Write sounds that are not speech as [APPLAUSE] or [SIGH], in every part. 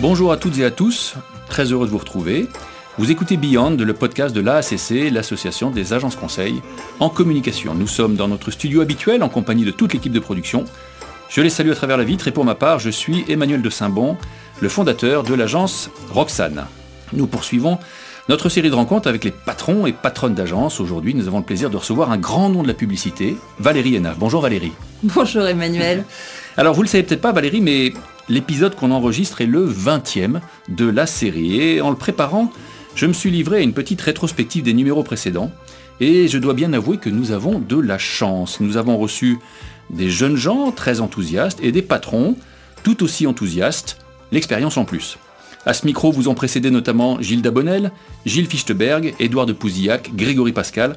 Bonjour à toutes et à tous, très heureux de vous retrouver. Vous écoutez Beyond, le podcast de l'AACC, l'association des agences conseils en communication. Nous sommes dans notre studio habituel en compagnie de toute l'équipe de production. Je les salue à travers la vitre et pour ma part, je suis Emmanuel de Saint-Bon, le fondateur de l'agence Roxane. Nous poursuivons notre série de rencontres avec les patrons et patronnes d'agences. Aujourd'hui, nous avons le plaisir de recevoir un grand nom de la publicité, Valérie Henaf. Bonjour Valérie. Bonjour Emmanuel. Alors vous le savez peut-être pas Valérie, mais l'épisode qu'on enregistre est le 20e de la série. Et en le préparant, je me suis livré à une petite rétrospective des numéros précédents. Et je dois bien avouer que nous avons de la chance. Nous avons reçu des jeunes gens très enthousiastes et des patrons tout aussi enthousiastes, l'expérience en plus. À ce micro vous ont précédé notamment Gilles Dabonnel, Gilles Fichtenberg, Édouard de Pouzillac, Grégory Pascal,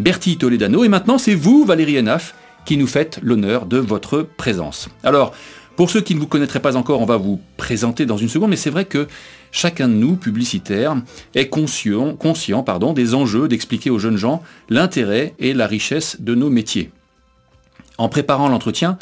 Bertie Toledano, et maintenant c'est vous, Valérie Enaf, qui nous faites l'honneur de votre présence. Alors, pour ceux qui ne vous connaîtraient pas encore, on va vous présenter dans une seconde, mais c'est vrai que chacun de nous, publicitaires, est conscient, des enjeux d'expliquer aux jeunes gens l'intérêt et la richesse de nos métiers. En préparant l'entretien,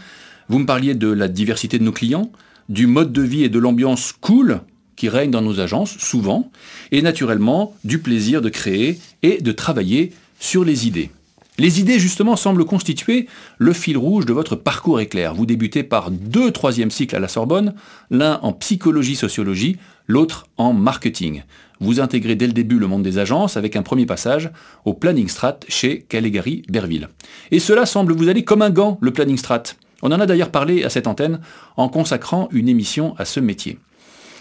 vous me parliez de la diversité de nos clients, du mode de vie et de l'ambiance cool qui règne dans nos agences, souvent, et naturellement du plaisir de créer et de travailler sur les idées. Les idées, justement, semblent constituer le fil rouge de votre parcours éclair. Vous débutez par deux troisièmes cycles à la Sorbonne, l'un en psychologie-sociologie, l'autre en marketing. Vous intégrez dès le début le monde des agences avec un premier passage au Planning Strat chez Caligari Berville. Et cela semble vous aller comme un gant, le Planning Strat. On en a d'ailleurs parlé à cette antenne en consacrant une émission à ce métier.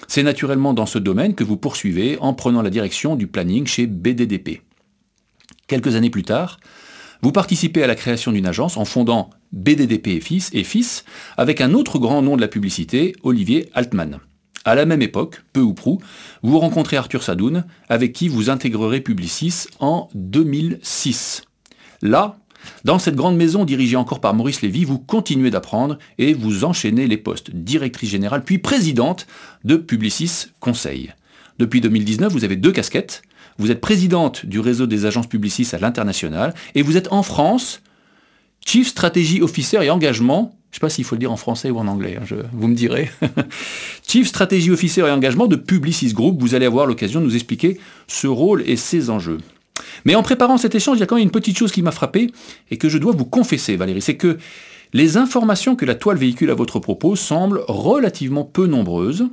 C'est naturellement dans ce domaine que vous poursuivez en prenant la direction du planning chez BDDP. Quelques années plus tard, vous participez à la création d'une agence en fondant BDDP et avec un autre grand nom de la publicité, Olivier Altman. À la même époque, peu ou prou, vous rencontrez Arthur Sadoun, avec qui vous intégrerez Publicis en 2006. Là, dans cette grande maison dirigée encore par Maurice Lévy, vous continuez d'apprendre et vous enchaînez les postes directrice générale puis présidente de Publicis Conseil. Depuis 2019, vous avez deux casquettes, vous êtes présidente du réseau des agences publicistes à l'international et vous êtes en France Chief Strategy Officer et engagement, je ne sais pas s'il faut le dire en français ou en anglais, hein, vous me direz, [LAUGHS] Chief Strategy Officer et engagement de Publicis Group. Vous allez avoir l'occasion de nous expliquer ce rôle et ses enjeux. Mais en préparant cet échange, il y a quand même une petite chose qui m'a frappé et que je dois vous confesser, Valérie, c'est que les informations que la toile véhicule à votre propos semblent relativement peu nombreuses,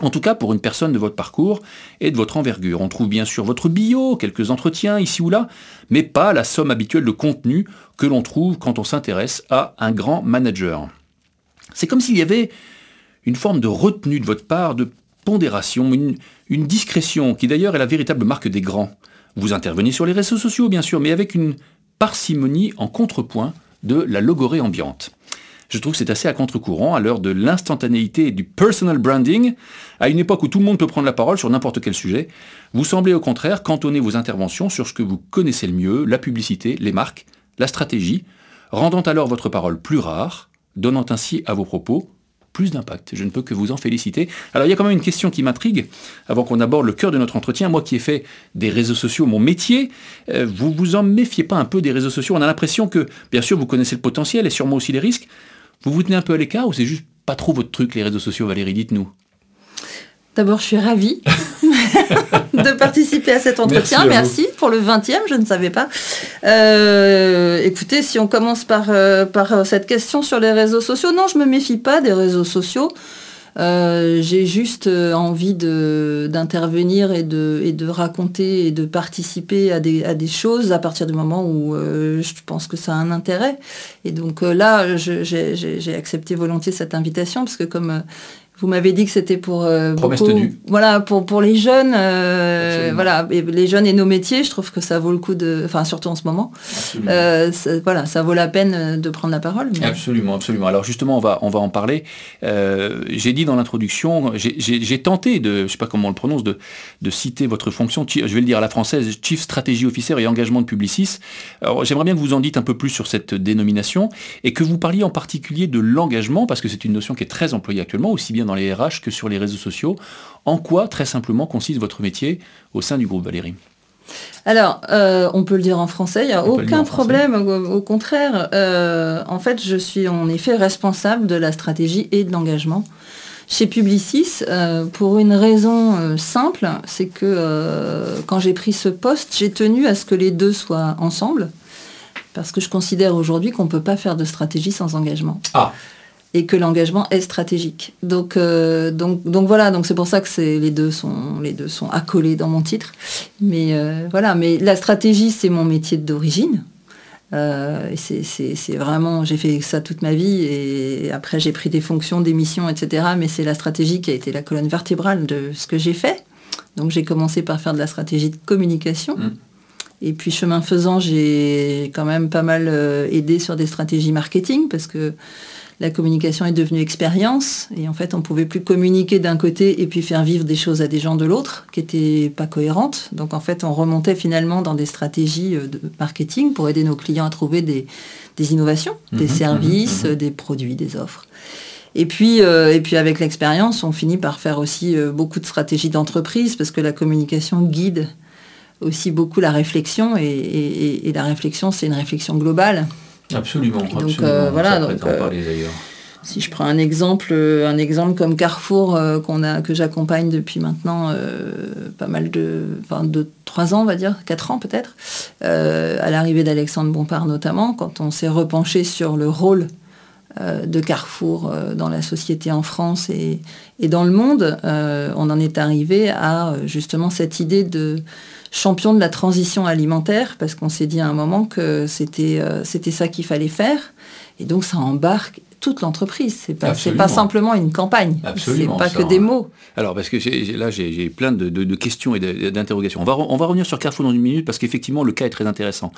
en tout cas, pour une personne de votre parcours et de votre envergure, on trouve bien sûr votre bio, quelques entretiens ici ou là, mais pas la somme habituelle de contenu que l'on trouve quand on s'intéresse à un grand manager. C'est comme s'il y avait une forme de retenue de votre part, de pondération, une, discrétion, qui d'ailleurs est la véritable marque des grands. Vous intervenez sur les réseaux sociaux, bien sûr, mais avec une parcimonie en contrepoint de la logorée ambiante. Je trouve que c'est assez à contre-courant à l'heure de l'instantanéité et du personal branding, à une époque où tout le monde peut prendre la parole sur n'importe quel sujet. Vous semblez au contraire cantonner vos interventions sur ce que vous connaissez le mieux, la publicité, les marques, la stratégie, rendant alors votre parole plus rare, donnant ainsi à vos propos plus d'impact. Je ne peux que vous en féliciter. Alors il y a quand même une question qui m'intrigue, avant qu'on aborde le cœur de notre entretien. Moi qui ai fait des réseaux sociaux mon métier, euh, vous vous en méfiez pas un peu des réseaux sociaux? On a l'impression que, bien sûr, vous connaissez le potentiel et sûrement aussi les risques, vous vous tenez un peu à l'écart ou c'est juste pas trop votre truc, les réseaux sociaux, Valérie? Dites-nous. D'abord, je suis ravie [LAUGHS] de participer à cet entretien. Merci, pour le 20e, je ne savais pas. Euh, écoutez, si on commence par, euh, par cette question sur les réseaux sociaux, non, je ne me méfie pas des réseaux sociaux. Euh, j'ai juste euh, envie d'intervenir et de, raconter et de participer à des, à des choses à partir du moment où euh, je pense que ça a un intérêt. Et donc là, j'ai accepté volontiers cette invitation parce que comme vous m'avez dit que c'était pour euh, voilà pour pour les jeunes, euh, voilà les jeunes et nos métiers. Je trouve que ça vaut le coup de, enfin surtout en ce moment, euh, ça, voilà ça vaut la peine de prendre la parole. Absolument, absolument. Alors justement on va on va en parler. j'ai dit dans l'introduction, j'ai tenté de, je sais pas comment on le prononce, de de citer votre fonction. Je vais le dire à la française, Chief Strategy Officer et engagement de Publicis. Alors j'aimerais bien que vous en dites un peu plus sur cette dénomination et que vous parliez en particulier de l'engagement parce que c'est une notion qui est très employée actuellement aussi bien dans les RH que sur les réseaux sociaux. En quoi, très simplement, consiste votre métier au sein du groupe Valérie? Alors, euh, on peut le dire en français, il n'y a aucun problème, au, contraire. Euh, en fait, je suis en effet responsable de la stratégie et de l'engagement Chez Publicis, euh, pour une raison simple, c'est que quand j'ai pris ce poste, j'ai tenu à ce que les deux soient ensemble, parce que je considère aujourd'hui qu'on ne peut pas faire de stratégie sans engagement. Ah. Et que l'engagement est stratégique. Donc, donc, donc voilà, donc c'est pour ça que les deux sont les deux sont accolés dans mon titre. Mais voilà, mais la stratégie c'est mon métier d'origine. Euh, c'est vraiment, j'ai fait ça toute ma vie et après j'ai pris des fonctions, des missions, etc. Mais c'est la stratégie qui a été la colonne vertébrale de ce que j'ai fait. Donc j'ai commencé par faire de la stratégie de communication. Mmh. Et puis chemin faisant, j'ai quand même pas mal euh, aidé sur des stratégies marketing parce que la communication est devenue expérience et en fait on pouvait plus communiquer d'un côté et puis faire vivre des choses à des gens de l'autre qui n'étaient pas cohérentes. Donc en fait on remontait finalement dans des stratégies euh, de marketing pour aider nos clients à trouver des, innovations, des mhm, services, mhm, mhm. des produits, des offres. Et puis, euh, et puis avec l'expérience, on finit par faire aussi euh, beaucoup de stratégies d'entreprise parce que la communication guide aussi beaucoup la réflexion et la réflexion, c'est une réflexion globale. Absolument. Donc euh, voilà. Donc, euh, si je prends un exemple, euh, un exemple comme Carrefour qu'on a, que j'accompagne depuis maintenant pas mal de, enfin de trois ans, on va dire, quatre ans peut-être, à l'arrivée d'Alexandre Bompard notamment, quand on s'est repenché sur le rôle de Carrefour dans la société en France et, et dans le monde, on en est arrivé à justement cette idée de champion de la transition alimentaire, parce qu'on s'est dit à un moment que c'était euh, ça qu'il fallait faire. Et donc ça embarque toute l'entreprise. C'est pas, pas simplement une campagne. C'est pas que des mots. Alors, parce que là, j'ai plein de, questions et d'interrogations. On va, on va revenir sur Carrefour dans une minute parce qu'effectivement, le cas est très intéressant.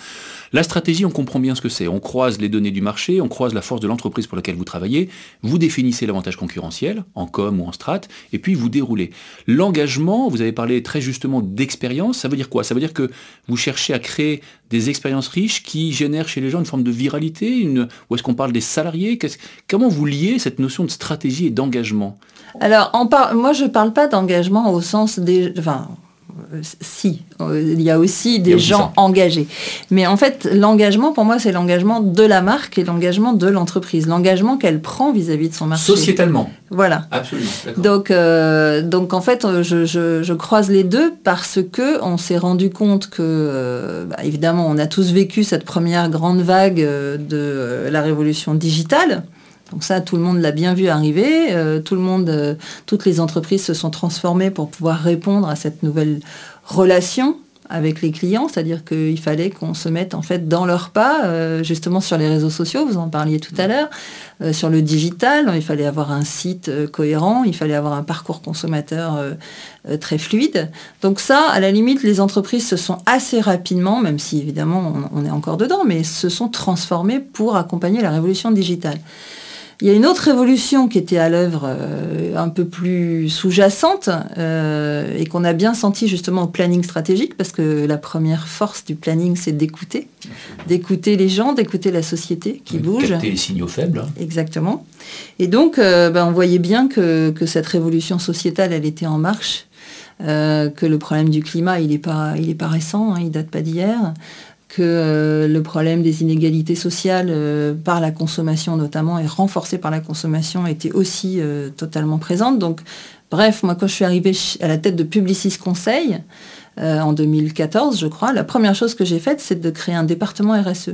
La stratégie, on comprend bien ce que c'est. On croise les données du marché, on croise la force de l'entreprise pour laquelle vous travaillez, vous définissez l'avantage concurrentiel en com ou en strat, et puis vous déroulez. L'engagement, vous avez parlé très justement d'expérience, ça veut dire quoi? Ça veut dire que vous cherchez à créer des expériences riches qui génèrent chez les gens une forme de viralité une... Ou est-ce qu'on parle des salariés? Comment vous liez cette notion de stratégie et d'engagement? Alors, moi, je ne parle pas d'engagement au sens des... si, euh, il y a aussi des gens engagés. Mais en fait, l'engagement, pour moi, c'est l'engagement de la marque et l'engagement de l'entreprise. L'engagement qu'elle prend vis-à-vis de son marché. Sociétalement. Voilà. Absolument. Donc, euh, donc, en fait, je, croise les deux parce que on s'est rendu compte que, bah, évidemment, on a tous vécu cette première grande vague de la révolution digitale. Donc ça, tout le monde l'a bien vu arriver. Euh, tout le monde, euh, toutes les entreprises se sont transformées pour pouvoir répondre à cette nouvelle relation avec les clients, c'est-à-dire qu'il fallait qu'on se mette en fait dans leur pas, euh, justement sur les réseaux sociaux, vous en parliez tout à l'heure, sur le digital, il fallait avoir un site cohérent, il fallait avoir un parcours consommateur très fluide. Donc ça, à la limite, les entreprises se sont assez rapidement, même si évidemment on est encore dedans, mais se sont transformées pour accompagner la révolution digitale. Il y a une autre révolution qui était à l'œuvre euh, un peu plus sous-jacente euh, et qu'on a bien senti justement au planning stratégique parce que la première force du planning c'est d'écouter, d'écouter les gens, d'écouter la société qui bouge. Capter les signaux faibles. Hein. Exactement. Et donc euh, ben, on voyait bien que, cette révolution sociétale elle était en marche. que le problème du climat, il n'est pas, il pas récent, hein, il date pas d'hier, que euh, le problème des inégalités sociales euh, par la consommation notamment et renforcé par la consommation était aussi euh, totalement présente. Donc bref, moi quand je suis arrivée à la tête de Publicis Conseil en 2014, je crois, la première chose que j'ai faite, c'est de créer un département RSE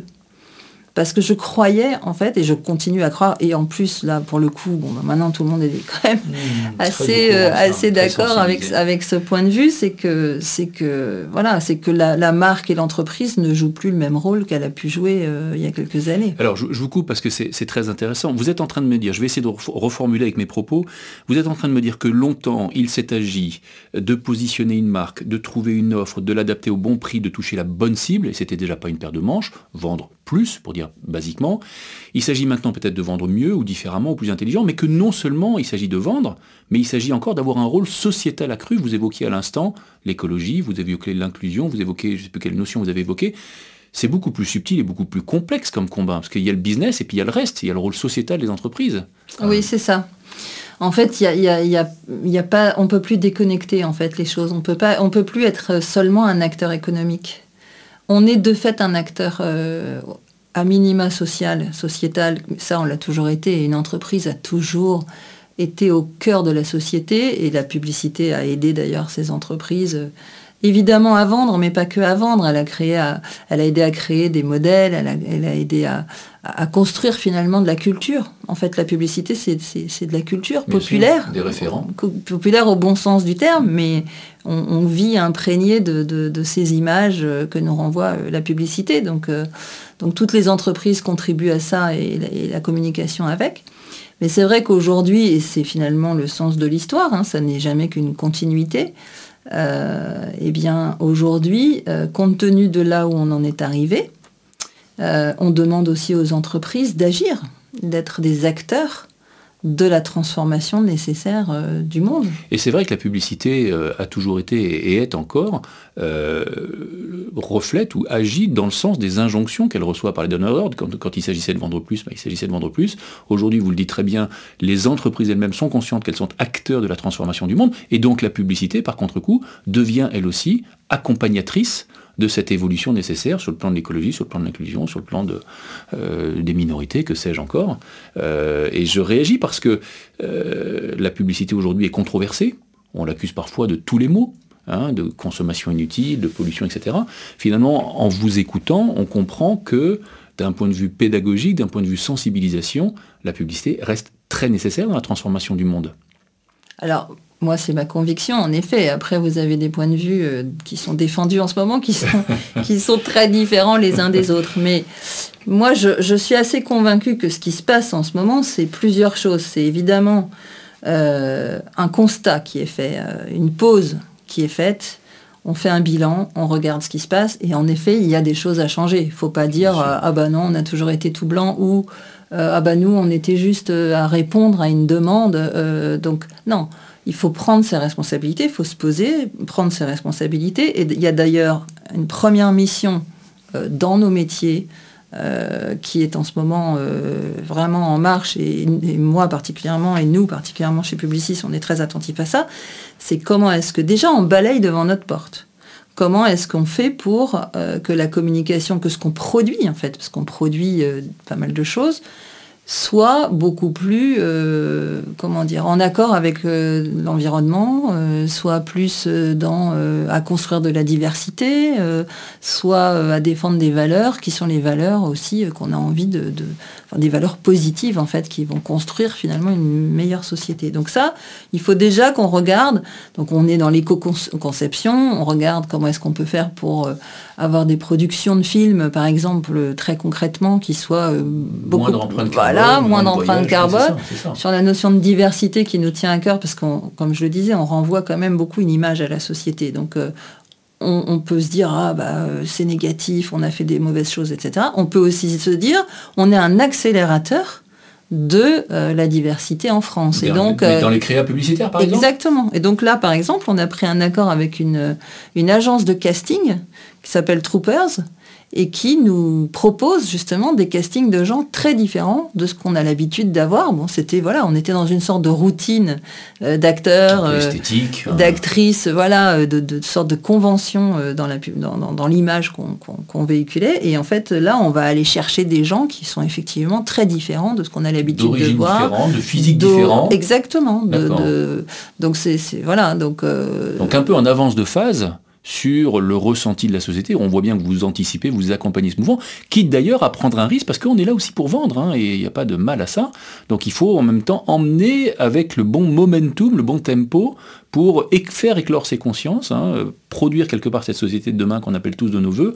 parce que je croyais en fait et je continue à croire et en plus là pour le coup bon bah, maintenant tout le monde est quand même mmh, assez euh, assez d'accord avec avec ce point de vue c'est que c'est que voilà c'est que la, marque et l'entreprise ne jouent plus le même rôle qu'elle a pu jouer euh, il y a quelques années. Alors je, vous coupe parce que c'est très intéressant. Vous êtes en train de me dire, je vais essayer de reformuler avec mes propos. Vous êtes en train de me dire que longtemps il s'est agi de positionner une marque, de trouver une offre, de l'adapter au bon prix, de toucher la bonne cible et c'était déjà pas une paire de manches, vendre plus pour dire basiquement. Il s'agit maintenant peut-être de vendre mieux ou différemment ou plus intelligent, mais que non seulement il s'agit de vendre, mais il s'agit encore d'avoir un rôle sociétal accru. Vous évoquiez à l'instant l'écologie, vous évoquez l'inclusion, vous évoquez, je ne sais plus quelle notion vous avez évoqué. C'est beaucoup plus subtil et beaucoup plus complexe comme combat, parce qu'il y a le business et puis il y a le reste, il y a le rôle sociétal des entreprises. Oui, c'est ça. En fait, il y pas, on peut plus déconnecter en fait les choses. On peut on peut plus être seulement un acteur économique. On est de fait un acteur euh, à minima social, sociétal, ça on l'a toujours été, une entreprise a toujours été au cœur de la société et la publicité a aidé d'ailleurs ces entreprises évidemment à vendre, mais pas que à vendre. Elle a, créé elle a aidé à créer des modèles, elle a, aidé à, construire finalement de la culture. En fait, la publicité, c'est de la culture populaire. des référents. Populaire au bon sens du terme, mais on, vit imprégné de, ces images que nous renvoie euh, la publicité. Donc, euh, donc toutes les entreprises contribuent à ça et la, communication avec. Mais c'est vrai qu'aujourd'hui, et c'est finalement le sens de l'histoire, hein, ça n'est jamais qu'une continuité, eh bien, aujourd'hui, euh, compte tenu de là où on en est arrivé, euh, on demande aussi aux entreprises d'agir, d'être des acteurs de la transformation nécessaire euh, du monde. Et c'est vrai que la publicité euh, a toujours été et est encore euh, reflète ou agit dans le sens des injonctions qu'elle reçoit par les donneurs d'ordre. Quand, il s'agissait de vendre plus, bah, il s'agissait de vendre plus. Aujourd'hui, vous le dites très bien, les entreprises elles-mêmes sont conscientes qu'elles sont acteurs de la transformation du monde, et donc la publicité, par contre-coup, devient elle aussi accompagnatrice de cette évolution nécessaire sur le plan de l'écologie, sur le plan de l'inclusion, sur le plan euh, des minorités, que sais-je encore. Euh, et je réagis parce que euh, la publicité aujourd'hui est controversée. On l'accuse parfois de tous les maux. Hein, de consommation inutile, de pollution, etc. Finalement, en vous écoutant, on comprend que d'un point de vue pédagogique, d'un point de vue sensibilisation, la publicité reste très nécessaire dans la transformation du monde. Alors, moi, c'est ma conviction, en effet. Après, vous avez des points de vue euh, qui sont défendus en ce moment, qui sont, [LAUGHS] qui sont très différents les uns des autres. Mais moi, je, suis assez convaincue que ce qui se passe en ce moment, c'est plusieurs choses. C'est évidemment euh, un constat qui est fait, euh, une pause qui est faite. On fait un bilan, on regarde ce qui se passe, et en effet, il y a des choses à changer. Il ne faut pas dire ah bah non, on a toujours été tout blanc ou ah bah nous, on était juste à répondre à une demande. donc non il faut prendre ses responsabilités, il faut se poser, prendre ses responsabilités. Et il y a d'ailleurs une première mission euh, dans nos métiers euh, qui est en ce moment euh, vraiment en marche, et, moi particulièrement, et nous particulièrement chez Publicis, on est très attentifs à ça, c'est comment est-ce que déjà on balaye devant notre porte? Comment est-ce qu'on fait pour que la communication, que ce qu'on produit en fait, parce qu'on produit pas mal de choses, soit beaucoup plus, euh, comment dire, en accord avec euh, l'environnement, euh, soit plus dans à construire de la diversité, soit à défendre des valeurs qui sont les valeurs aussi qu'on a envie de, des valeurs positives en fait, qui vont construire finalement une meilleure société. Donc ça, il faut déjà qu'on regarde. Donc on est dans l'éco-conception, on regarde comment est-ce qu'on peut faire pour avoir des productions de films, par exemple, très concrètement, qui soient beaucoup moins voilà, moins d'empreinte carbone. Sur la notion de diversité qui nous tient à cœur, parce qu'on, comme je le disais, on renvoie quand même beaucoup une image à la société. Donc euh, on, peut se dire ah bah euh, c'est négatif, on a fait des mauvaises choses, etc. On peut aussi se dire on est un accélérateur de euh, la diversité en France. Et donc, dans les créas publicitaires, par exemple Exactement. Et donc là, par exemple, on a pris un accord avec une, une agence de casting qui s'appelle Troopers, et qui nous propose justement des castings de gens très différents de ce qu'on a l'habitude d'avoir. Bon, c'était voilà, on était dans une sorte de routine euh, d'acteurs, euh, hein. d'actrices, voilà, euh, de, de, sorte de convention dans la dans, dans, l'image qu'on véhiculait. Et en fait, là, on va aller chercher des gens qui sont effectivement très différents de ce qu'on a l'habitude de voir, de physique différent. Exactement. De, donc c'est voilà, donc donc un peu en avance de phase sur le ressenti de la société. On voit bien que vous anticipez, vous accompagnez ce mouvement, quitte d'ailleurs à prendre un risque, parce qu'on est là aussi pour vendre, hein, et il n'y a pas de mal à ça. Donc il faut en même temps emmener avec le bon momentum, le bon tempo, pour faire éclore ses consciences, hein, produire quelque part cette société de demain qu'on appelle tous de nos voeux,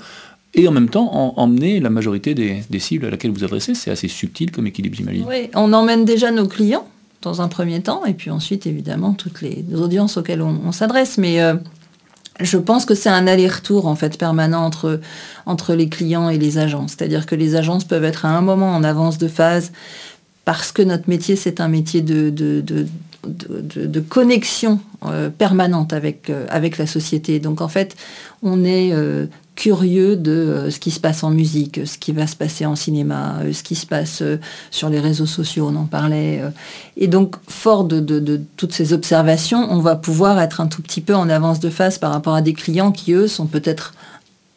et en même temps emmener la majorité des, cibles à laquelle vous adressez. C'est assez subtil comme équilibre, j'imagine. Oui, on emmène déjà nos clients dans un premier temps, et puis ensuite, évidemment, toutes les audiences auxquelles on, s'adresse. Mais euh, je pense que c'est un aller-retour en fait permanent entre, les clients et les agences. C'est-à-dire que les agences peuvent être à un moment en avance de phase parce que notre métier c'est un métier de, de connexion euh, permanente avec, euh, avec la société. Donc en fait, on est euh, curieux de ce qui se passe en musique, ce qui va se passer en cinéma, ce qui se passe sur les réseaux sociaux, on en parlait. Et donc, fort de, toutes ces observations, on va pouvoir être un tout petit peu en avance de face par rapport à des clients qui, eux, sont peut-être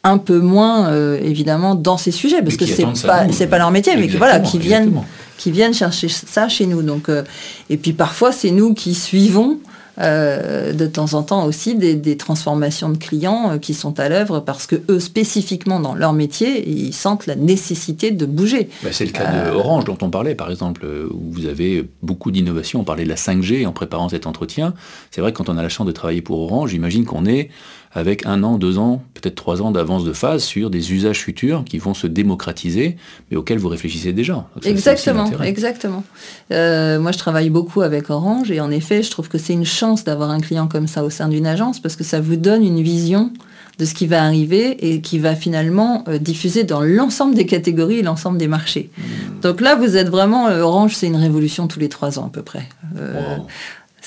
un peu moins, évidemment, dans ces sujets, parce que c'est pas, c'est pas leur métier, mais voilà, qui viennent qui viennent chercher ça chez nous. Donc, euh, et puis parfois, c'est nous qui suivons euh, de temps en temps aussi des, transformations de clients euh, qui sont à l'œuvre parce que eux spécifiquement dans leur métier ils sentent la nécessité de bouger. Bah, c'est le cas de Orange dont on parlait par exemple où vous avez beaucoup d'innovations. On parlait de la 5G en préparant cet entretien. C'est vrai que quand on a la chance de travailler pour Orange, j'imagine qu'on est avec un an, deux ans, peut-être trois ans d'avance de phase sur des usages futurs qui vont se démocratiser, mais auxquels vous réfléchissez déjà. exactement, exactement. Euh, moi, je travaille beaucoup avec Orange et en effet, je trouve que c'est une chance d'avoir un client comme ça au sein d'une agence parce que ça vous donne une vision de ce qui va arriver et qui va finalement euh, diffuser dans l'ensemble des catégories et l'ensemble des marchés. Hmm. Donc là, vous êtes vraiment, euh, Orange, c'est une révolution tous les trois ans à peu près.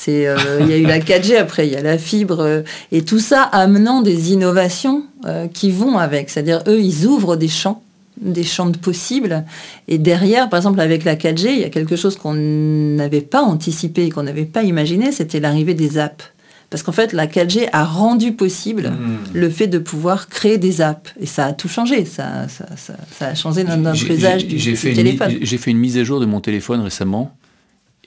Euh, il y a eu la 4G, après il y a la fibre, euh, et tout ça amenant des innovations euh, qui vont avec. C'est-à-dire, eux, ils ouvrent des champs, des champs de possibles. Et derrière, par exemple, avec la 4G, il y a quelque chose qu'on n'avait pas anticipé, qu'on n'avait pas imaginé, c'était l'arrivée des apps. Parce qu'en fait, la 4G a rendu possible hmm. le fait de pouvoir créer des apps. Et ça a tout changé. Ça, a changé notre, usage du, téléphone. J'ai fait une mise à jour de mon téléphone récemment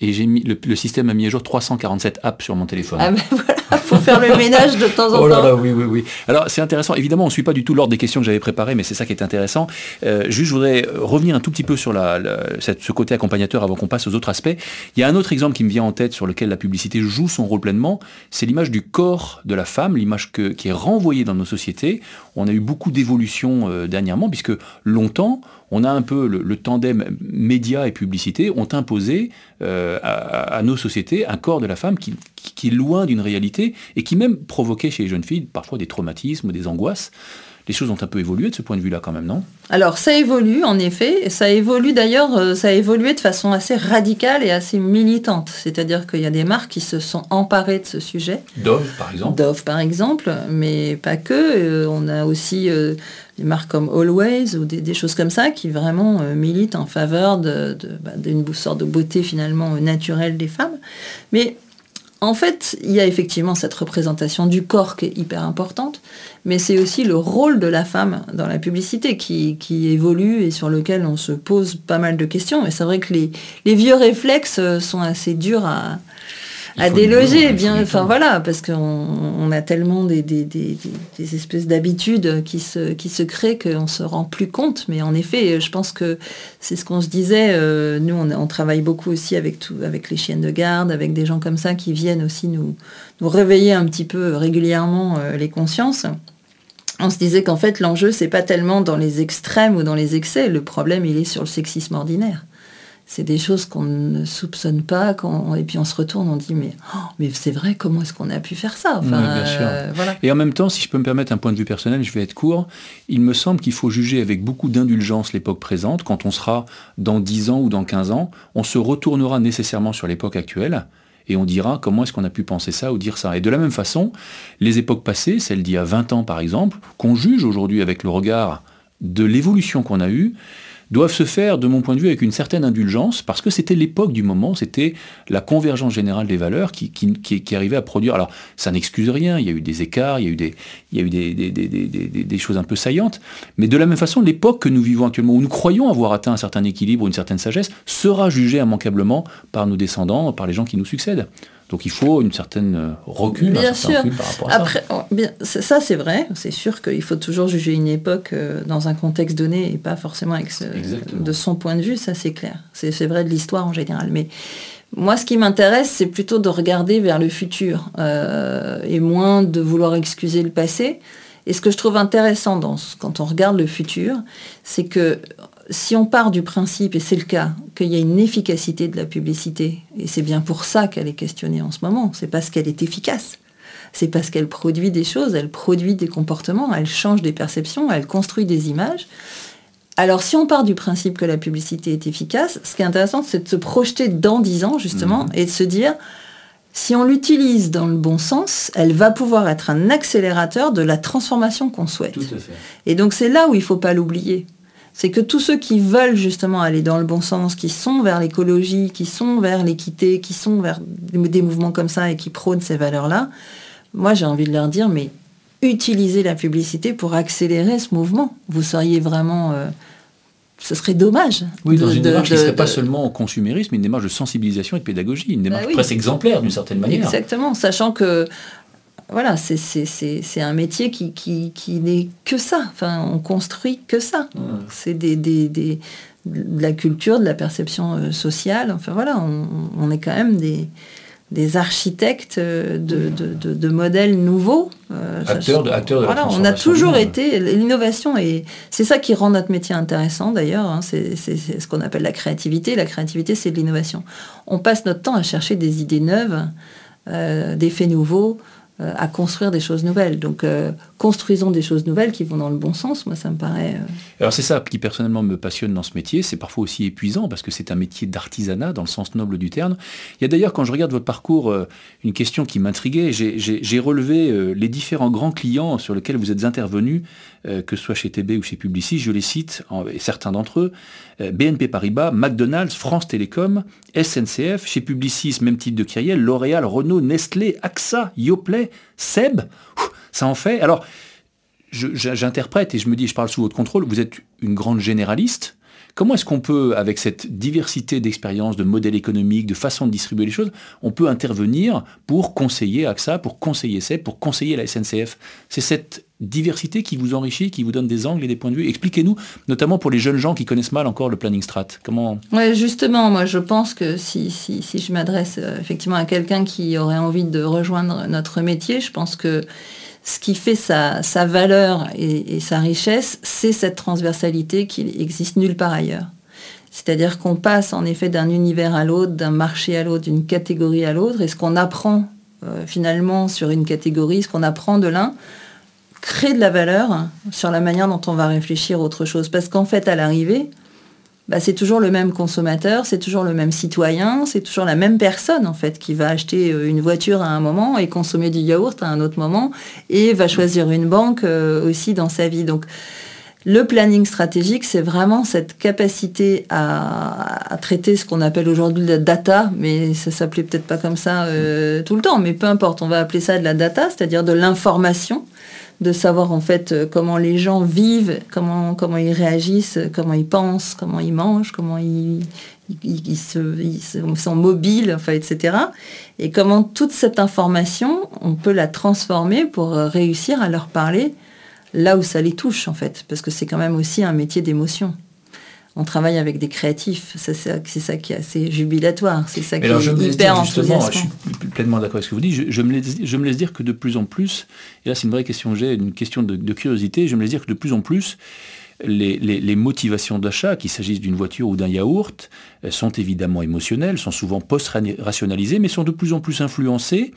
et j'ai mis le, système a mis à jour 347 apps sur mon téléphone. Ah ben voilà, [LAUGHS] faut faire le ménage de temps en temps. Oh là là, oui, oui, oui. Alors c'est intéressant. Évidemment, on ne suit pas du tout l'ordre des questions que j'avais préparées, mais c'est ça qui est intéressant. Euh, juste, je voudrais revenir un tout petit peu sur la, ce côté accompagnateur avant qu'on passe aux autres aspects. Il y a un autre exemple qui me vient en tête sur lequel la publicité joue son rôle pleinement. C'est l'image du corps de la femme, l'image qui est renvoyée dans nos sociétés. On a eu beaucoup d'évolutions euh, dernièrement, puisque longtemps, on a un peu le, tandem médias et publicité ont imposé euh, à, nos sociétés un corps de la femme qui, qui est loin d'une réalité et qui même provoquait chez les jeunes filles parfois des traumatismes, des angoisses les choses ont un peu évolué de ce point de vue-là quand même, non? Alors ça évolue en effet, ça évolue d'ailleurs, euh, ça a évolué de façon assez radicale et assez militante. C'est-à-dire qu'il y a des marques qui se sont emparées de ce sujet. Dove par exemple Dove par exemple, mais pas que. Euh, on a aussi des marques comme Always ou des, choses comme ça qui vraiment militent en faveur bah, d'une sorte de beauté finalement naturelle des femmes. Mais en fait, il y a effectivement cette représentation du corps qui est hyper importante, mais c'est aussi le rôle de la femme dans la publicité qui, évolue et sur lequel on se pose pas mal de questions. Et c'est vrai que les, les vieux réflexes sont assez durs à, à déloger, bien, enfin voilà, parce qu'on a tellement des, espèces d'habitudes qui se, qui se créent qu'on se rend plus compte. Mais en effet, je pense que c'est ce qu'on se disait. Euh, nous, on, travaille beaucoup aussi avec, tout, avec les chiennes de garde, avec des gens comme ça qui viennent aussi nous, nous réveiller un petit peu régulièrement euh, les consciences. On se disait qu'en fait, l'enjeu, c'est pas tellement dans les extrêmes ou dans les excès. Le problème, il est sur le sexisme ordinaire c'est des choses qu'on ne soupçonne pas quand et puis on se retourne on dit mais oh, mais c'est vrai comment est-ce qu'on a pu faire ça? Euh, et en même temps si je peux me permettre un point de vue personnel je vais être court. Il me semble qu'il faut juger avec beaucoup d'indulgence l'époque présente. Quand on sera dans 10 ans ou dans 15 ans on se retournera nécessairement sur l'époque actuelle et on dira comment est-ce qu'on a pu penser ça ou dire ça. Et de la même façon, les époques passées, celles d'il y a 20 ans par exemple, qu'on juge aujourd'hui avec le regard de l'évolution qu'on a eue, doivent se faire, de mon point de vue, avec une certaine indulgence, parce que c'était l'époque du moment, c'était la convergence générale des valeurs qui, qui, arrivait à produire. Alors, ça n'excuse rien, il y a eu des écarts, il y a eu des, des, choses un peu saillantes, mais de la même façon, l'époque que nous vivons actuellement, où nous croyons avoir atteint un certain équilibre, une certaine sagesse, sera jugée immanquablement par nos descendants, par les gens qui nous succèdent. Donc il faut une certaine euh, recul, bien sûr. par rapport à ça. Ça c'est vrai, c'est sûr qu'il faut toujours juger une époque euh, dans un contexte donné et pas forcément avec de son point de vue, ça c'est clair. C'est vrai de l'histoire en général. Mais moi ce qui m'intéresse c'est plutôt de regarder vers le futur euh, et moins de vouloir excuser le passé. Et ce que je trouve intéressant dans, quand on regarde le futur, c'est que si on part du principe, et c'est le cas, qu'il y a une efficacité de la publicité, et c'est bien pour ça qu'elle est questionnée en ce moment, c'est parce qu'elle est efficace. C'est parce qu'elle produit des choses, elle produit des comportements, elle change des perceptions, elle construit des images. Alors si on part du principe que la publicité est efficace, ce qui est intéressant, c'est de se projeter dans dix ans, justement, mhm. et de se dire, si on l'utilise dans le bon sens, elle va pouvoir être un accélérateur de la transformation qu'on souhaite. Et donc c'est là où il ne faut pas l'oublier c'est que tous ceux qui veulent justement aller dans le bon sens, qui sont vers l'écologie, qui sont vers l'équité, qui sont vers des mouvements comme ça et qui prônent ces valeurs-là, moi j'ai envie de leur dire, mais utilisez la publicité pour accélérer ce mouvement. Vous seriez vraiment euh, ce serait dommage. Oui, dans une démarche qui ne serait pas seulement au consumérisme, mais une démarche de sensibilisation et de pédagogie, une démarche bah presque exemplaire d'une certaine manière. Exactement, sachant que voilà, c'est un métier qui, qui, n'est que ça. Enfin, on construit que ça. C'est des, des, des, de la culture, de la perception euh, sociale. Enfin voilà, on, est quand même des, des architectes euh, de, de, de, modèles nouveaux. Euh, acteurs de, acteurs de voilà, On a toujours été, l'innovation, et c'est ça qui rend notre métier intéressant d'ailleurs, hein, c'est ce qu'on appelle la créativité. La créativité, c'est de l'innovation. On passe notre temps à chercher des idées neuves, des faits nouveaux, à construire des choses nouvelles. Donc, euh, construisons des choses nouvelles qui vont dans le bon sens. Moi, ça me paraît. Euh, Alors, c'est ça qui personnellement me passionne dans ce métier. C'est parfois aussi épuisant parce que c'est un métier d'artisanat dans le sens noble du terme. Il y a d'ailleurs, quand je regarde votre parcours, une question qui m'intriguait. J'ai relevé les différents grands clients sur lesquels vous êtes intervenus, que ce soit chez TB ou chez Publicis. Je les cite, et certains d'entre eux BNP Paribas, McDonald's, France Télécom, SNCF, chez Publicis, même type de carrière, L'Oréal, Renault, Nestlé, AXA, Yoplait. Seb, ça en fait. Alors, j'interprète et je me dis, je parle sous votre contrôle, vous êtes une grande généraliste. Comment est-ce qu'on peut, avec cette diversité d'expériences, de modèles économiques, de façon de distribuer les choses, on peut intervenir pour conseiller AXA, pour conseiller SEB, pour conseiller la SNCF C'est cette diversité qui vous enrichit, qui vous donne des angles et des points de vue. Expliquez-nous, notamment pour les jeunes gens qui connaissent mal encore le planning strat. Comment justement, moi je pense que si, si, si je m'adresse euh, effectivement à quelqu'un qui aurait envie de rejoindre notre métier, je pense que ce qui fait sa, valeur et, sa richesse, c'est cette transversalité qui existe nulle part ailleurs. C'est-à-dire qu'on passe en effet d'un univers à l'autre, d'un marché à l'autre, d'une catégorie à l'autre, et ce qu'on apprend euh, finalement sur une catégorie, ce qu'on apprend de l'un, crée de la valeur sur la manière dont on va réfléchir autre chose. Parce qu'en fait, à l'arrivée, bah, c'est toujours le même consommateur, c'est toujours le même citoyen, c'est toujours la même personne en fait qui va acheter euh, une voiture à un moment et consommer du yaourt à un autre moment et va choisir une banque euh, aussi dans sa vie. Donc le planning stratégique, c'est vraiment cette capacité à, traiter ce qu'on appelle aujourd'hui la data, mais ça s'appelait peut-être pas comme ça euh, tout le temps, mais peu importe, on va appeler ça de la data, c'est-à-dire de l'information de savoir en fait euh, comment les gens vivent, comment, ils réagissent, comment ils pensent, comment ils mangent, comment ils, ils, sont mobiles, enfin, etc. Et comment toute cette information, on peut la transformer pour euh, réussir à leur parler là où ça les touche en fait, parce que c'est quand même aussi un métier d'émotion on travaille avec des créatifs. C'est ça, qui est assez jubilatoire. C'est ça qui est hyper enthousiasmant. Je suis pleinement d'accord avec ce que vous dites. Je, me laisse, dire que de plus en plus, et là c'est une vraie question que j'ai, une question de, curiosité, je me laisse dire que de plus en plus, les, motivations d'achat, qu'il s'agisse d'une voiture ou d'un yaourt, sont évidemment émotionnelles, sont souvent post-rationalisées, mais sont de plus en plus influencées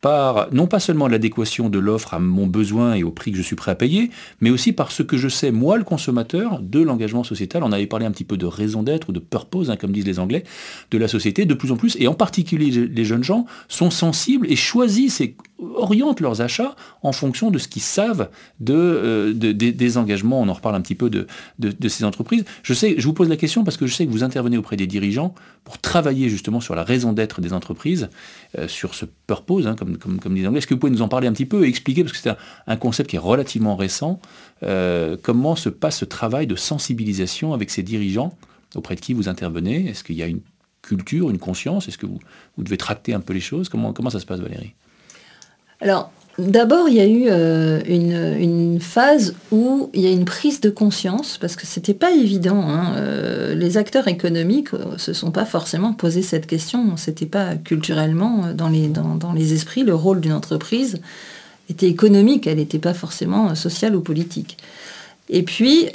par non pas seulement l'adéquation de l'offre à mon besoin et au prix que je suis prêt à payer, mais aussi par ce que je sais, moi, le consommateur, de l'engagement sociétal. On avait parlé un petit peu de raison d'être ou de purpose, hein, comme disent les Anglais, de la société, de plus en plus, et en particulier les jeunes gens, sont sensibles et choisissent et orientent leurs achats en fonction de ce qu'ils savent euh, des engagements. On en reparle un petit peu de, ces entreprises. Je, je vous pose la question parce que je sais que vous intervenez auprès des dirigeants pour travailler justement sur la raison d'être des entreprises, sur ce purpose, hein, comme, disent Anglais. Est-ce que vous pouvez nous en parler un petit peu et expliquer, parce que c'est un, concept qui est relativement récent, euh, comment se passe ce travail de sensibilisation avec ces dirigeants auprès de qui vous intervenez? Est-ce qu'il y a une culture, une conscience? Est-ce que vous, vous devez tracter un peu les choses? Comment, comment ça se passe, Valérie? Alors, D'abord, il y a eu euh, une, phase où il y a une prise de conscience, parce que c'était pas évident. Hein, euh, les acteurs économiques ne euh, se sont pas forcément posé cette question. C'était pas culturellement dans les, esprits. Le rôle d'une entreprise était économique, elle n'était pas forcément sociale ou politique. Et puis,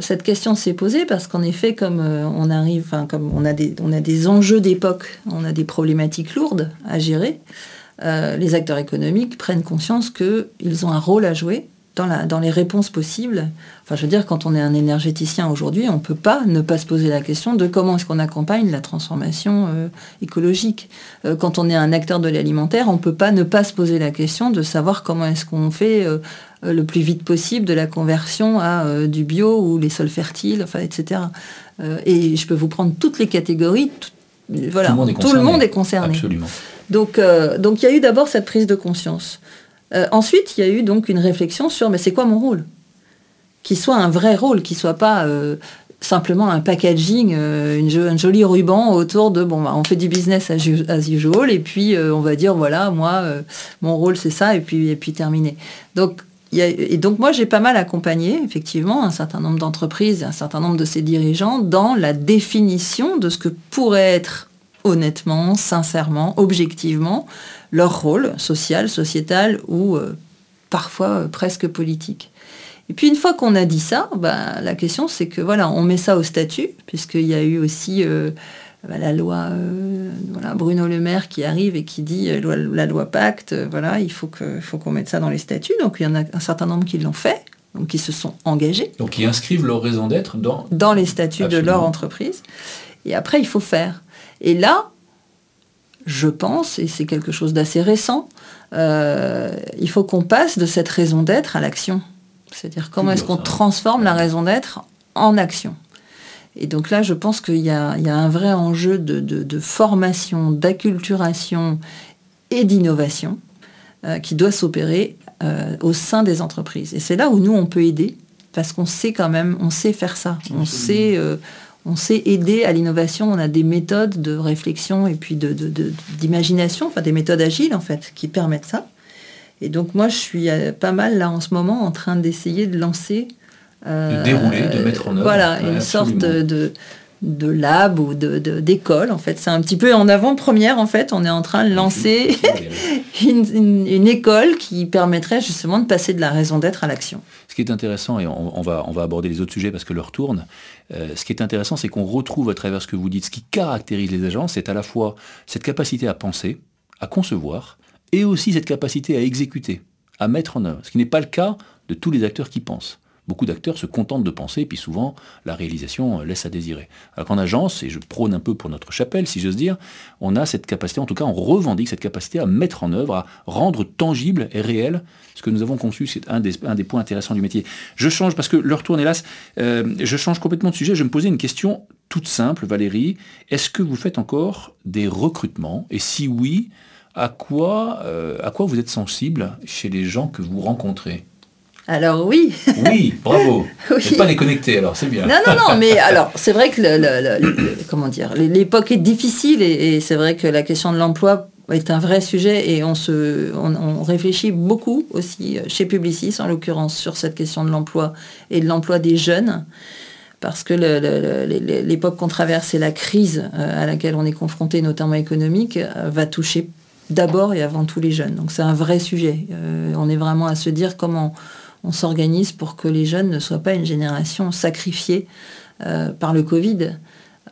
cette question s'est posée parce qu'en effet, comme on arrive, comme on a des, on a des enjeux d'époque, on a des problématiques lourdes à gérer. Euh, les acteurs économiques prennent conscience qu'ils ont un rôle à jouer dans, les réponses possibles. Enfin, je veux dire, quand on est un énergéticien aujourd'hui, on ne peut pas ne pas se poser la question de comment est-ce qu'on accompagne la transformation euh, écologique. Euh, quand on est un acteur de l'alimentaire, on ne peut pas ne pas se poser la question de savoir comment est-ce qu'on fait le plus vite possible de la conversion à du bio ou les sols fertiles, enfin, etc. et je peux vous prendre toutes les catégories. voilà, tout le monde est concerné. Absolument. Donc, euh, donc il y a eu d'abord cette prise de conscience. Euh, ensuite, il y a eu donc une réflexion sur mais c'est quoi mon rôle? Qui soit un vrai rôle, qui soit pas euh, simplement un packaging, un joli ruban autour de bon, bah, on fait du business as, usual et puis on va dire voilà, moi, mon rôle c'est ça et puis, et puis terminé. Donc, et donc moi j'ai pas mal accompagné effectivement un certain nombre d'entreprises, un certain nombre de ces dirigeants dans la définition de ce que pourrait être honnêtement, sincèrement, objectivement leur rôle social, sociétal ou parfois presque politique. Et puis une fois qu'on a dit ça, bah, la question c'est que voilà, on met ça au statut, puisqu'il y a eu aussi euh, bah, la loi euh, voilà, Bruno Le Maire qui arrive et qui dit euh, la loi Pacte, voilà, il faut qu'on faut qu'on mette ça dans les statuts. Donc il y en a un certain nombre qui l'ont fait, donc qui se sont engagés. Donc qui inscrivent leur raison d'être dans... Dans les statuts de leur entreprise. Et après, il faut faire. Et là, je pense, et c'est quelque chose d'assez récent, il faut qu'on passe de cette raison d'être à l'action. C'est-à-dire comment est-ce qu'on transforme la raison d'être en action. Et donc là, je pense qu'il y, a un vrai enjeu de, formation, d'acculturation et d'innovation euh, qui doit s'opérer euh, au sein des entreprises. Et c'est là où nous, on peut aider, parce qu'on sait quand même, on sait faire ça. On sait, euh, on sait aider à l'innovation. On a des méthodes de réflexion et puis d'imagination, enfin des méthodes agiles en fait, qui permettent ça. Et donc moi, je suis euh, pas mal là en ce moment en train d'essayer de lancer... Euh, de dérouler, de mettre en œuvre. Voilà, une sorte de, de lab ou d'école. en fait, c'est un petit peu en avant-première. En fait, on est en train de lancer [LAUGHS] une, école qui permettrait justement de passer de la raison d'être à l'action. Ce qui est intéressant, et on, va, on va aborder les autres sujets parce que l'heure tourne, euh, ce qui est intéressant, c'est qu'on retrouve à travers ce que vous dites, ce qui caractérise les agents, c'est à la fois cette capacité à penser, à concevoir, et aussi cette capacité à exécuter, à mettre en œuvre, ce qui n'est pas le cas de tous les acteurs qui pensent. Beaucoup d'acteurs se contentent de penser, et puis souvent, la réalisation laisse à désirer. Alors qu'en agence, et je prône un peu pour notre chapelle, si j'ose dire, on a cette capacité, en tout cas, on revendique cette capacité à mettre en œuvre, à rendre tangible et réel ce que nous avons conçu. C'est un des, points intéressants du métier. Je change, parce que l'heure tourne, hélas, euh, je change complètement de sujet. Je me posais une question toute simple, Valérie. Est-ce que vous faites encore des recrutements? Et si oui, à quoi, euh, à quoi vous êtes sensible chez les gens que vous rencontrez? Alors oui. Oui, bravo. [LAUGHS] oui. pas déconnecté alors, c'est bien. Non, non, non, mais [LAUGHS] alors c'est vrai que comment dire, l'époque est difficile et, c'est vrai que la question de l'emploi est un vrai sujet et on, se, on, réfléchit beaucoup aussi chez Publicis en l'occurrence sur cette question de l'emploi et de l'emploi des jeunes parce que l'époque qu'on traverse et la crise euh, à laquelle on est confronté, notamment économique, euh, va toucher d'abord et avant tout les jeunes. Donc c'est un vrai sujet. Euh, on est vraiment à se dire comment on s'organise pour que les jeunes ne soient pas une génération sacrifiée euh, par le Covid.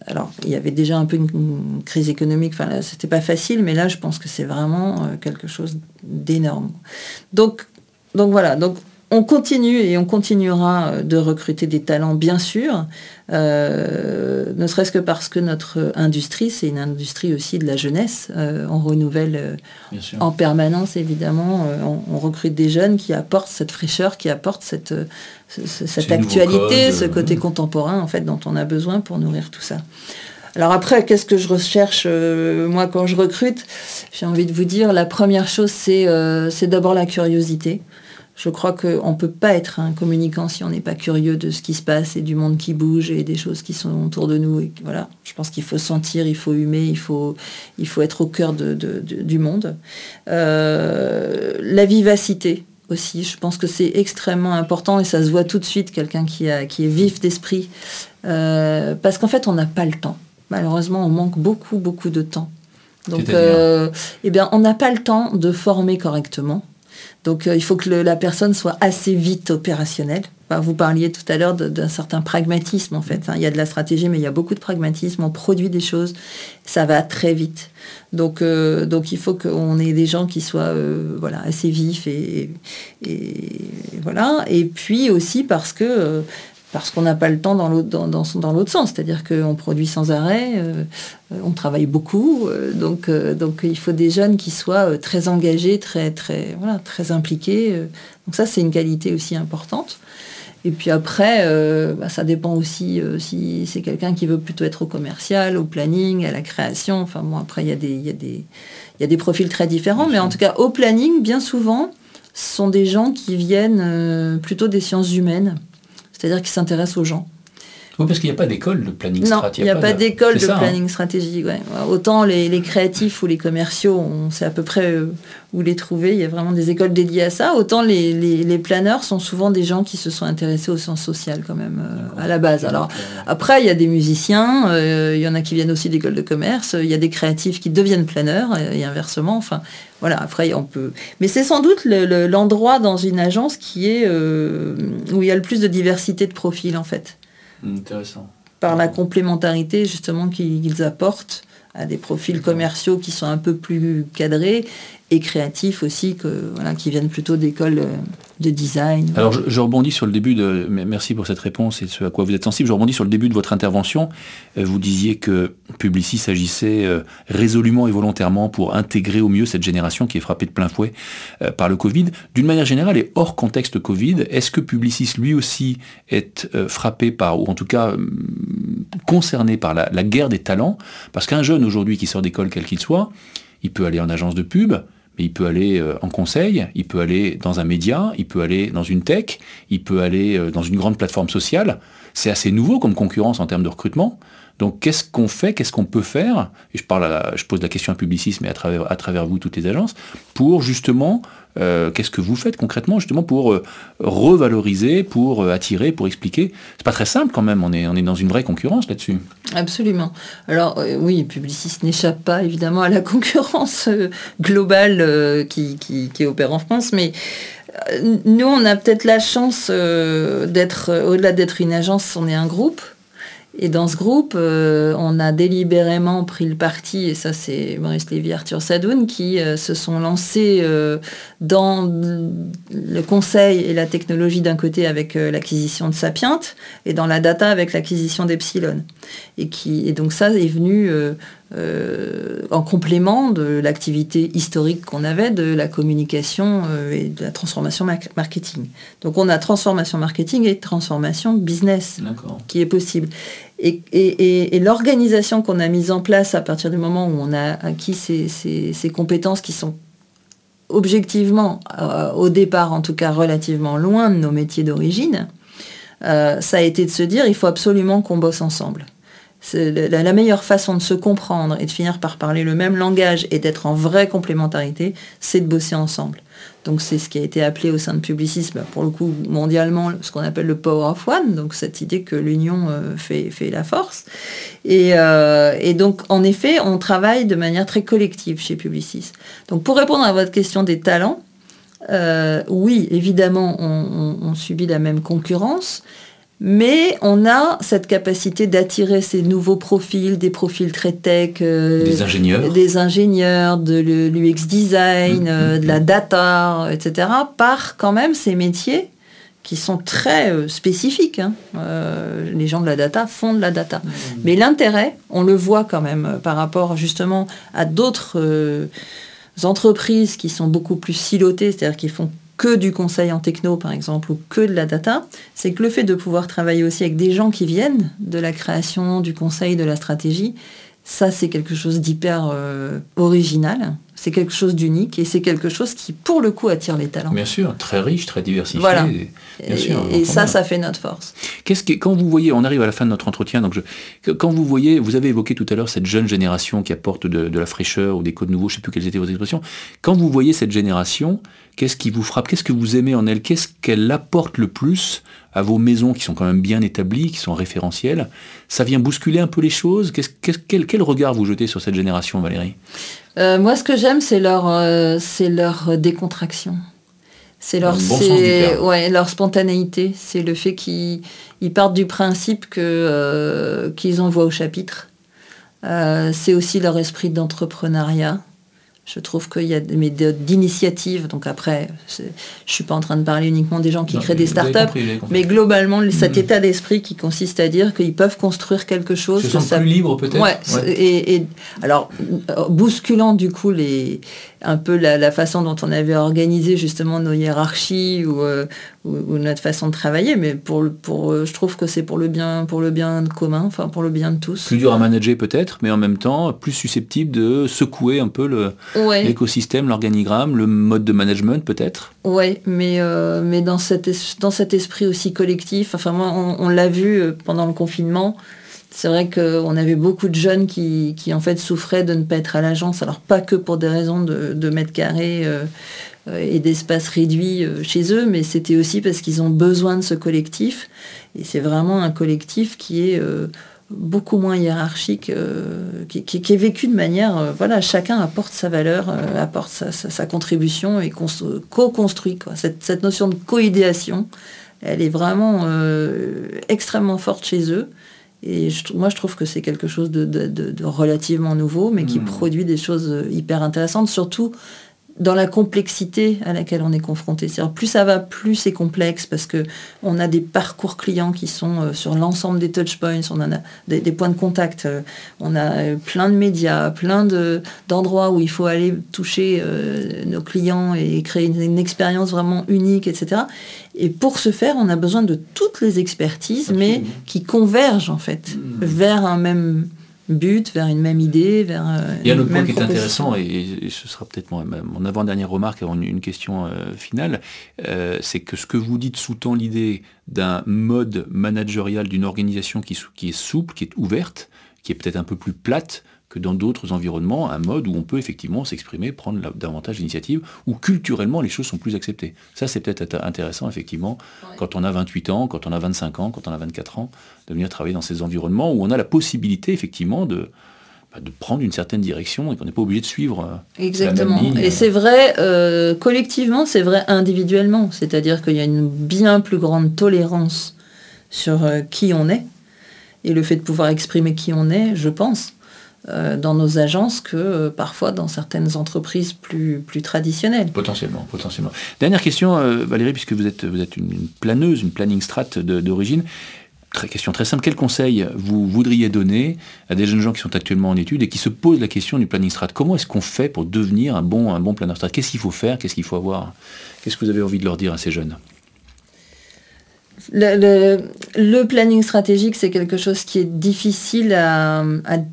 Alors, il y avait déjà un peu une, crise économique, enfin, c'était pas facile, mais là, je pense que c'est vraiment euh, quelque chose d'énorme. Donc, donc voilà, donc on continue et on continuera euh, de recruter des talents, bien sûr, euh, ne serait-ce que parce que notre industrie, c'est une industrie aussi de la jeunesse. Euh, on renouvelle en permanence, évidemment. On, recrute des jeunes qui apportent cette fraîcheur, qui apportent cette, cette actualité, ce côté contemporain, en fait, dont on a besoin pour nourrir tout ça. Alors après, qu'est-ce que je recherche moi quand je recrute? J'ai envie de vous dire, la première chose, c'est d'abord la curiosité. Je crois qu'on ne peut pas être un communicant si on n'est pas curieux de ce qui se passe et du monde qui bouge et des choses qui sont autour de nous. Et voilà, je pense qu'il faut sentir, il faut humer, il faut, il faut être au cœur de, du monde. Euh, la vivacité aussi, je pense que c'est extrêmement important et ça se voit tout de suite, quelqu'un qui, qui est vif d'esprit. Euh, parce qu'en fait, on n'a pas le temps. Malheureusement, on manque beaucoup, beaucoup de temps. Donc, euh, eh bien, on n'a pas le temps de former correctement donc euh, il faut que la personne soit assez vite opérationnelle. vous parliez tout à l'heure d'un certain pragmatisme en fait. Hein. Il y a de la stratégie, mais il y a beaucoup de pragmatisme. On produit des choses, ça va très vite. Donc, euh, il faut qu'on ait des gens qui soient euh, voilà, assez vifs et, voilà. Et puis aussi parce que parce qu'on n'a pas le temps dans l'autre sens, c'est-à-dire qu'on produit sans arrêt, euh, on travaille beaucoup, euh, donc, euh, donc il faut des jeunes qui soient très engagés, très, très, voilà, très impliqués. donc ça, c'est une qualité aussi importante. Et puis après, bah, ça dépend aussi si c'est quelqu'un qui veut plutôt être au commercial, au planning, à la création. Enfin bon, après, il y a des profils très différents, mais en tout cas, au planning, bien souvent, ce sont des gens qui viennent plutôt des sciences humaines c'est-à-dire qui s'intéressent aux gens. Oui, parce qu'il n'y a pas d'école de planning stratégique. il n'y a, pas, d'école de, hein. planning stratégique. Autant les, créatifs ou les commerciaux, on sait à peu près euh, où les trouver. Il y a vraiment des écoles dédiées à ça. Autant les, les, planeurs sont souvent des gens qui se sont intéressés au sens social quand même euh, à la base. Alors après, il y a des musiciens, euh, il y en a qui viennent aussi d'écoles de commerce, il y a des créatifs qui deviennent planeurs et inversement. Enfin, voilà, après, on peut. Mais c'est sans doute l'endroit dans une agence qui est où il y a le plus de diversité de profils en fait. Intéressant. Par la complémentarité justement qu'ils apportent à des profils commerciaux qui sont un peu plus cadrés et créatifs aussi, qui viennent plutôt d'écoles euh, de design. Alors je, rebondis sur le début de... Merci pour cette réponse et ce à quoi vous êtes sensible. Je rebondis sur le début de votre intervention. Euh, vous disiez que Publicis agissait euh, résolument et volontairement pour intégrer au mieux cette génération qui est frappée de plein fouet par le Covid. D'une manière générale et hors contexte Covid, est-ce que Publicis lui aussi est frappé par, ou en tout cas concerné par la guerre des talents? Parce qu'un jeune aujourd'hui qui sort d'école quel qu'il soit, il peut aller en agence de pub, mais il peut aller euh, en conseil, il peut aller dans un média, il peut aller dans une tech, il peut aller euh, dans une grande plateforme sociale. C'est assez nouveau comme concurrence en termes de recrutement. Donc qu'est-ce qu'on fait, qu'est-ce qu'on peut faire je, pose la question à Publicis, mais à travers, vous, toutes les agences, pour justement euh, qu'est-ce que vous faites concrètement justement pour euh, revaloriser, pour euh, attirer, pour expliquer? C'est pas très simple quand même, on est, dans une vraie concurrence là-dessus. Absolument. Alors oui, Publicis n'échappe pas évidemment à la [LAUGHS] concurrence globale qui, opère en France, mais nous, on a peut-être la chance d'être, au-delà d'être une agence, on est un groupe. Et dans ce groupe, euh, on a délibérément pris le parti, et ça c'est Maurice Lévy, Arthur Sadoun, qui euh, se sont lancés euh, dans le conseil et la technologie d'un côté avec l'acquisition de Sapient, et dans la data avec l'acquisition d'Epsilon. Et, et donc ça est venu en complément de l'activité historique qu'on avait de la communication et de la transformation marketing. Donc on a transformation marketing et transformation business qui est possible. Et, l'organisation qu'on a mise en place à partir du moment où on a acquis ces, compétences qui sont objectivement, euh, au départ en tout cas relativement loin de nos métiers d'origine, euh, ça a été de se dire il faut absolument qu'on bosse ensemble. La, meilleure façon de se comprendre et de finir par parler le même langage et d'être en vraie complémentarité, c'est de bosser ensemble. Donc c'est ce qui a été appelé au sein de Publicis, bah, pour le coup mondialement, ce qu'on appelle le Power of One, donc cette idée que l'union euh, fait, fait, la force. Euh, et, donc en effet, on travaille de manière très collective chez Publicis. Donc pour répondre à votre question des talents, euh, oui, évidemment, on, subit la même concurrence, mais on a cette capacité d'attirer ces nouveaux profils, des profils très tech, euh, des ingénieurs, des ingénieurs, de l'UX design, mm, euh, mm, de la mm. data, etc., par quand même ces métiers qui sont très euh, spécifiques. Hein. les gens de la data font de la data. Mais l'intérêt, on le voit quand même par rapport justement à d'autres entreprises qui sont beaucoup plus silotées, c'est-à-dire qui font que du conseil en techno, par exemple, ou que de la data, c'est que le fait de pouvoir travailler aussi avec des gens qui viennent de la création, du conseil, de la stratégie, ça, c'est quelque chose d'hyper euh, original. C'est quelque chose d'unique et c'est quelque chose qui, pour le coup, attire les talents. Bien sûr, très riche, très diversifié. Voilà. Et, ça, ça fait notre force. Qu'est-ce que, quand vous voyez, on arrive à la fin de notre entretien, donc je, quand vous voyez, vous avez évoqué tout à l'heure cette jeune génération qui apporte de, la fraîcheur ou des codes nouveaux, je ne sais plus quelles étaient vos expressions. Quand vous voyez cette génération, qu'est-ce qui vous frappe Qu'est-ce que vous aimez en elle Qu'est-ce qu'elle apporte le plus à vos maisons qui sont quand même bien établies, qui sont référentielles Ça vient bousculer un peu les choses quel, quel, regard vous jetez sur cette génération, Valérie? Euh, Moi, ce que j'aime, c'est leur, euh, c'est leur décontraction. C'est leur, ouais, leur spontanéité. C'est le fait qu'ils partent du principe que, euh, qu'ils envoient au chapitre. c'est aussi leur esprit d'entrepreneuriat. Je trouve qu'il y a des méthodes d'initiative. Donc après, je ne suis pas en train de parler uniquement des gens qui créent des startups, mais globalement, cet mm. état d'esprit qui consiste à dire qu'ils peuvent construire quelque chose. Se ça... plus libre peut-être. Ouais, Et, alors bousculant du coup les un peu la, façon dont on avait organisé justement nos hiérarchies ou, euh, ou, notre façon de travailler, mais pour, pour, euh, je trouve que c'est pour le bien, pour le bien commun, enfin pour le bien de tous. Plus dur à manager peut-être, mais en même temps plus susceptible de secouer un peu l'écosystème, l'organigramme, le mode de management peut-être. Oui, mais, euh, mais dans, cet dans cet esprit aussi collectif, enfin moi on, l'a vu pendant le confinement, c'est vrai qu'on avait beaucoup de jeunes qui, en fait souffraient de ne pas être à l'agence, alors pas que pour des raisons de, mètres carrés euh, et d'espace réduit chez eux, mais c'était aussi parce qu'ils ont besoin de ce collectif. Et c'est vraiment un collectif qui est beaucoup moins hiérarchique, euh, qui, est vécu de manière, euh, voilà, chacun apporte sa valeur, euh, apporte sa, contribution et co-construit. Cette, cette, notion de co-idéation, elle est vraiment extrêmement forte chez eux. Et moi, je trouve que c'est quelque chose de, relativement nouveau, mais qui mmh. produit des choses hyper intéressantes, surtout dans la complexité à laquelle on est confronté. plus ça va, plus c'est complexe parce que on a des parcours clients qui sont euh, sur l'ensemble des touchpoints, on en a des, points de contact, euh, on a euh, plein de médias, plein d'endroits où il faut aller toucher nos clients et créer une, expérience vraiment unique, etc. Et pour ce faire, on a besoin de toutes les expertises, mais qui convergent en fait mmh. vers un même but, vers une même idée, vers. Euh, Il y a un autre point qui est intéressant, et, ce sera peut-être mon, avant-dernière remarque avant une, question euh, finale, euh, c'est que ce que vous dites sous-tend l'idée d'un mode managérial d'une organisation qui, qui est souple, qui est ouverte, qui est peut-être un peu plus plate, que dans d'autres environnements, un mode où on peut effectivement s'exprimer, prendre davantage d'initiatives, où culturellement les choses sont plus acceptées. Ça, c'est peut-être intéressant, effectivement, quand on a 28 ans, quand on a 25 ans, quand on a 24 ans, de venir travailler dans ces environnements où on a la possibilité, effectivement, de, bah, de prendre une certaine direction et qu'on n'est pas obligé de suivre. Euh, Exactement. et c'est vrai euh, collectivement, c'est vrai individuellement. C'est-à-dire qu'il y a une bien plus grande tolérance sur euh, qui on est et le fait de pouvoir exprimer qui on est, je pense, dans nos agences que euh, parfois dans certaines entreprises plus, plus traditionnelles. Potentiellement, potentiellement. Dernière question, euh, Valérie, puisque vous êtes, vous êtes une, planeuse, une planning strat d'origine. Question très simple. Quel conseil vous voudriez donner à des jeunes gens qui sont actuellement en études et qui se posent la question du planning strat? Comment est-ce qu'on fait pour devenir un bon, un bon strat? Qu'est-ce qu'il faut faire? Qu'est-ce qu'il faut avoir? Qu'est-ce que vous avez envie de leur dire à ces jeunes? Le, planning stratégique, c'est quelque chose qui est difficile à,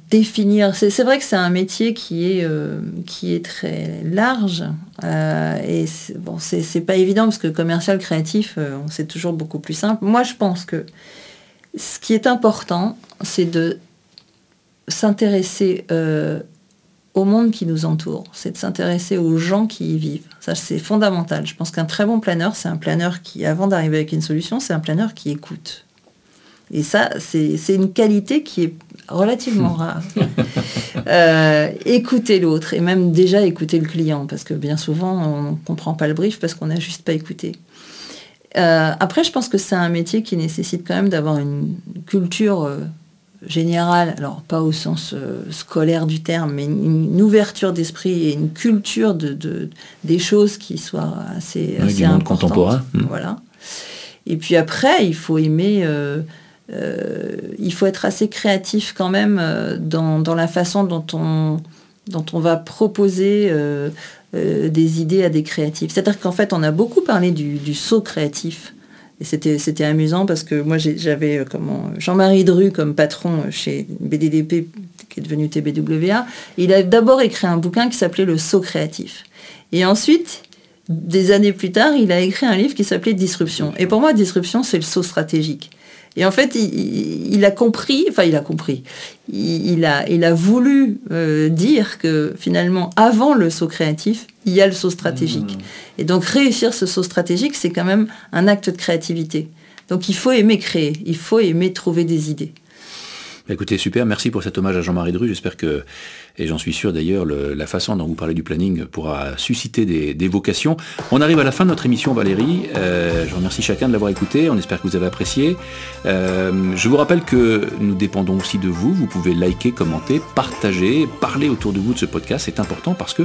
définir. C'est vrai que c'est un métier qui est, euh, qui est très large. Euh, et bon, c'est pas évident parce que commercial créatif, euh, c'est toujours beaucoup plus simple. Moi, je pense que ce qui est important, c'est de s'intéresser au monde qui nous entoure, c'est de s'intéresser aux gens qui y vivent. Ça, c'est fondamental. Je pense qu'un très bon planeur, c'est un planeur qui, avant d'arriver avec une solution, c'est un planeur qui écoute. Et ça, c'est une qualité qui est relativement [LAUGHS] rare. euh, écouter l'autre et même déjà écouter le client, parce que bien souvent, on ne comprend pas le brief parce qu'on n'a juste pas écouté. Euh, après, je pense que c'est un métier qui nécessite quand même d'avoir une culture euh, générale, alors pas au sens euh, scolaire du terme, mais une, ouverture d'esprit et une culture de, des choses qui soient assez, assez contemporain. Hmm. Voilà. Et puis après, il faut aimer, euh, euh, il faut être assez créatif quand même dans, dans, la façon dont on, dont on va proposer des idées à des créatifs. C'est-à-dire qu'en fait, on a beaucoup parlé du, du saut créatif c'était, amusant parce que moi, j'avais euh, comment, Jean-Marie Dru comme patron euh, chez BDDP, qui est devenu TBWA. il a d'abord écrit un bouquin qui s'appelait Le saut créatif. Et ensuite, des années plus tard, il a écrit un livre qui s'appelait Disruption. Et pour moi, Disruption, c'est le saut stratégique. Et en fait, il, a compris, enfin il a compris, il, a, il a voulu euh, dire que finalement, avant le saut créatif, il y a le saut stratégique. Mmh. Et donc réussir ce saut stratégique, c'est quand même un acte de créativité. Donc il faut aimer créer, il faut aimer trouver des idées. Écoutez, super, merci pour cet hommage à Jean-Marie Dru. J'espère que, et j'en suis sûr d'ailleurs, la façon dont vous parlez du planning pourra susciter des, vocations. On arrive à la fin de notre émission, Valérie. Euh, je remercie chacun de l'avoir écouté. On espère que vous avez apprécié. Euh, je vous rappelle que nous dépendons aussi de vous. Vous pouvez liker, commenter, partager, parler autour de vous de ce podcast. C'est important parce que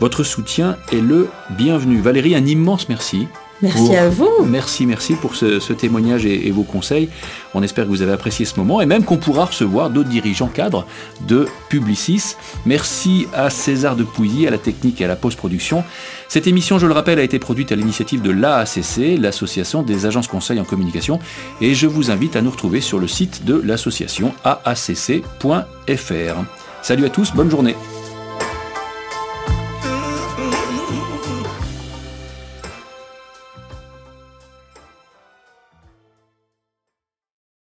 votre soutien est le bienvenu. Valérie, un immense merci. Merci à vous. Merci, merci pour ce, témoignage et, vos conseils. On espère que vous avez apprécié ce moment et même qu'on pourra recevoir d'autres dirigeants cadres de Publicis. Merci à César de Pouilly, à la technique et à la post-production. Cette émission, je le rappelle, a été produite à l'initiative de l'AACC, l'Association des agences conseils en communication, et je vous invite à nous retrouver sur le site de l'association aacc.fr. Salut à tous, bonne journée.